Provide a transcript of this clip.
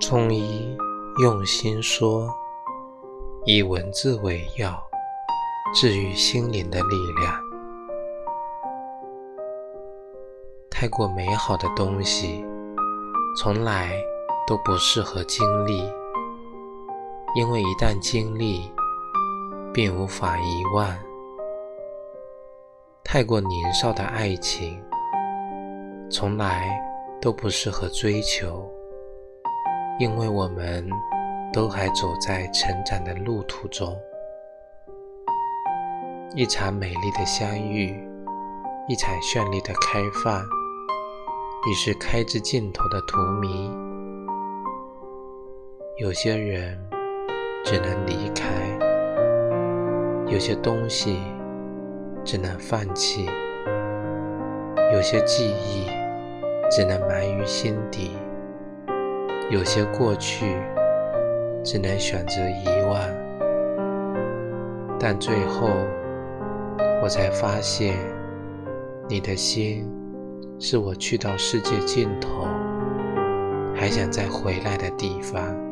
中医用心说，以文字为药，治愈心灵的力量。太过美好的东西，从来都不适合经历，因为一旦经历，便无法遗忘。太过年少的爱情，从来都不适合追求，因为我们都还走在成长的路途中。一场美丽的相遇，一场绚丽的开放，已是开至尽头的荼蘼。有些人只能离开，有些东西。只能放弃，有些记忆只能埋于心底，有些过去只能选择遗忘。但最后，我才发现，你的心是我去到世界尽头还想再回来的地方。